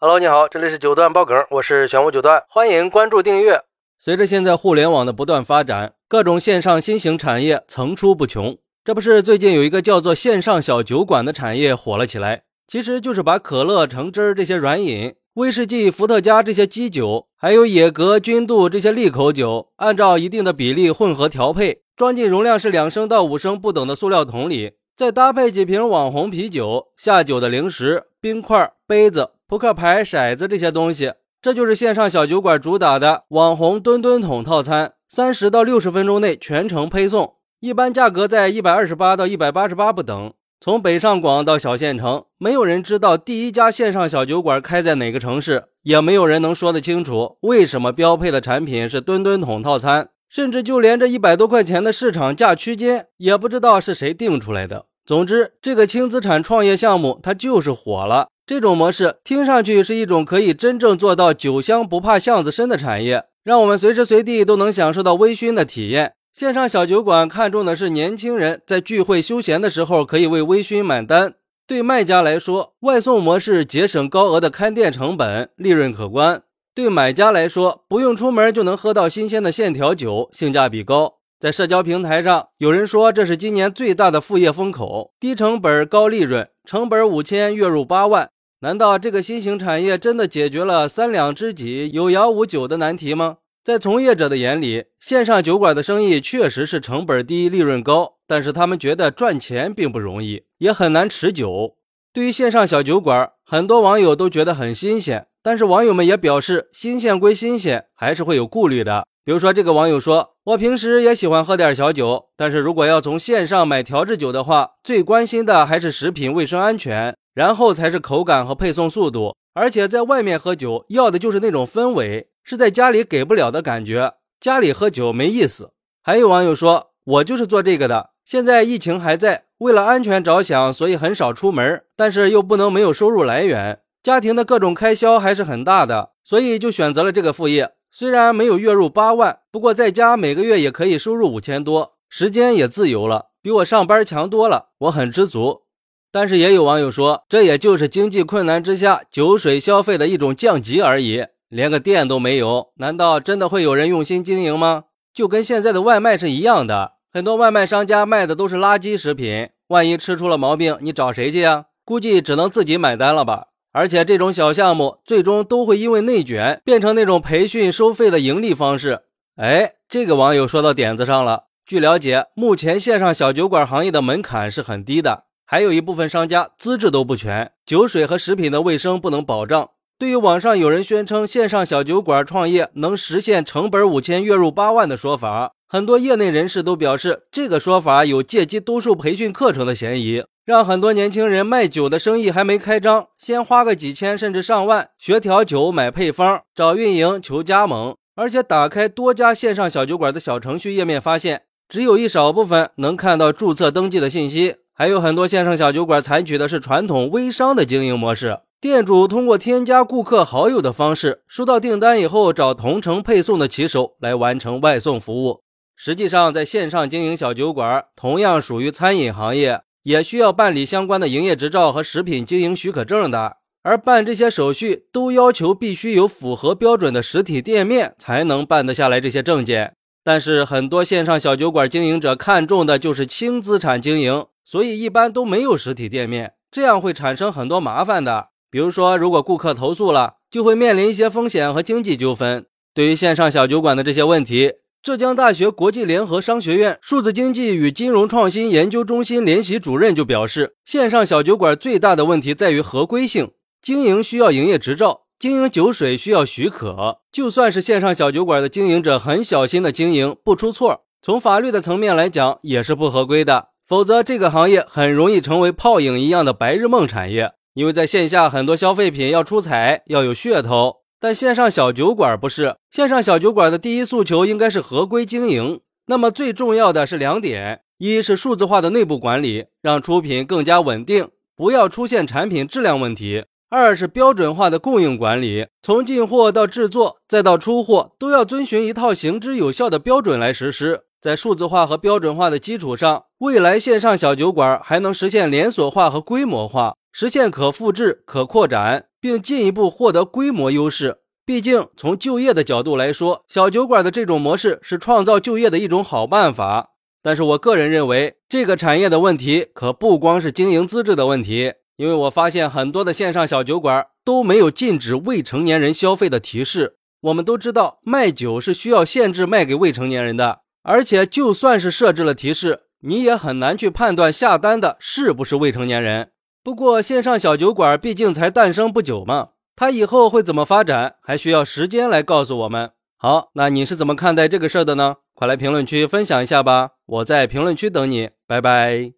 Hello，你好，这里是九段爆梗，我是玄武九段，欢迎关注订阅。随着现在互联网的不断发展，各种线上新型产业层出不穷。这不是最近有一个叫做线上小酒馆的产业火了起来，其实就是把可乐、橙汁这些软饮、威士忌、伏特加这些基酒，还有野格、君度这些利口酒，按照一定的比例混合调配，装进容量是两升到五升不等的塑料桶里，再搭配几瓶网红啤酒、下酒的零食、冰块、杯子。扑克牌、骰子这些东西，这就是线上小酒馆主打的网红吨吨桶套餐，三十到六十分钟内全程配送，一般价格在一百二十八到一百八十八不等。从北上广到小县城，没有人知道第一家线上小酒馆开在哪个城市，也没有人能说得清楚为什么标配的产品是吨吨桶套餐，甚至就连这一百多块钱的市场价区间，也不知道是谁定出来的。总之，这个轻资产创业项目它就是火了。这种模式听上去是一种可以真正做到酒香不怕巷子深的产业，让我们随时随地都能享受到微醺的体验。线上小酒馆看重的是年轻人在聚会休闲的时候可以为微醺买单。对卖家来说，外送模式节省高额的看店成本，利润可观；对买家来说，不用出门就能喝到新鲜的现调酒，性价比高。在社交平台上，有人说这是今年最大的副业风口，低成本高利润，成本五千，月入八万。难道这个新型产业真的解决了三两知己有幺无酒的难题吗？在从业者的眼里，线上酒馆的生意确实是成本低、利润高，但是他们觉得赚钱并不容易，也很难持久。对于线上小酒馆，很多网友都觉得很新鲜，但是网友们也表示，新鲜归新鲜，还是会有顾虑的。比如说，这个网友说：“我平时也喜欢喝点小酒，但是如果要从线上买调制酒的话，最关心的还是食品卫生安全。”然后才是口感和配送速度，而且在外面喝酒要的就是那种氛围，是在家里给不了的感觉。家里喝酒没意思。还有网友说，我就是做这个的。现在疫情还在，为了安全着想，所以很少出门，但是又不能没有收入来源，家庭的各种开销还是很大的，所以就选择了这个副业。虽然没有月入八万，不过在家每个月也可以收入五千多，时间也自由了，比我上班强多了，我很知足。但是也有网友说，这也就是经济困难之下酒水消费的一种降级而已，连个店都没有，难道真的会有人用心经营吗？就跟现在的外卖是一样的，很多外卖商家卖的都是垃圾食品，万一吃出了毛病，你找谁去呀？估计只能自己买单了吧。而且这种小项目最终都会因为内卷变成那种培训收费的盈利方式。哎，这个网友说到点子上了。据了解，目前线上小酒馆行业的门槛是很低的。还有一部分商家资质都不全，酒水和食品的卫生不能保障。对于网上有人宣称线上小酒馆创业能实现成本五千月入八万的说法，很多业内人士都表示，这个说法有借机兜售培训课程的嫌疑，让很多年轻人卖酒的生意还没开张，先花个几千甚至上万学调酒、买配方、找运营、求加盟。而且打开多家线上小酒馆的小程序页面，发现只有一少部分能看到注册登记的信息。还有很多线上小酒馆采取的是传统微商的经营模式，店主通过添加顾客好友的方式，收到订单以后找同城配送的骑手来完成外送服务。实际上，在线上经营小酒馆，同样属于餐饮行业，也需要办理相关的营业执照和食品经营许可证的。而办这些手续，都要求必须有符合标准的实体店面才能办得下来这些证件。但是，很多线上小酒馆经营者看重的就是轻资产经营。所以一般都没有实体店面，这样会产生很多麻烦的。比如说，如果顾客投诉了，就会面临一些风险和经济纠纷。对于线上小酒馆的这些问题，浙江大学国际联合商学院数字经济与金融创新研究中心联席主任就表示，线上小酒馆最大的问题在于合规性，经营需要营业执照，经营酒水需要许可。就算是线上小酒馆的经营者很小心的经营，不出错，从法律的层面来讲也是不合规的。否则，这个行业很容易成为泡影一样的白日梦产业。因为在线下很多消费品要出彩，要有噱头，但线上小酒馆不是。线上小酒馆的第一诉求应该是合规经营。那么最重要的是两点：一是数字化的内部管理，让出品更加稳定，不要出现产品质量问题；二是标准化的供应管理，从进货到制作再到出货，都要遵循一套行之有效的标准来实施。在数字化和标准化的基础上，未来线上小酒馆还能实现连锁化和规模化，实现可复制、可扩展。并进一步获得规模优势。毕竟，从就业的角度来说，小酒馆的这种模式是创造就业的一种好办法。但是我个人认为，这个产业的问题可不光是经营资质的问题，因为我发现很多的线上小酒馆都没有禁止未成年人消费的提示。我们都知道，卖酒是需要限制卖给未成年人的，而且就算是设置了提示，你也很难去判断下单的是不是未成年人。不过，线上小酒馆毕竟才诞生不久嘛。它以后会怎么发展，还需要时间来告诉我们。好，那你是怎么看待这个事儿的呢？快来评论区分享一下吧，我在评论区等你，拜拜。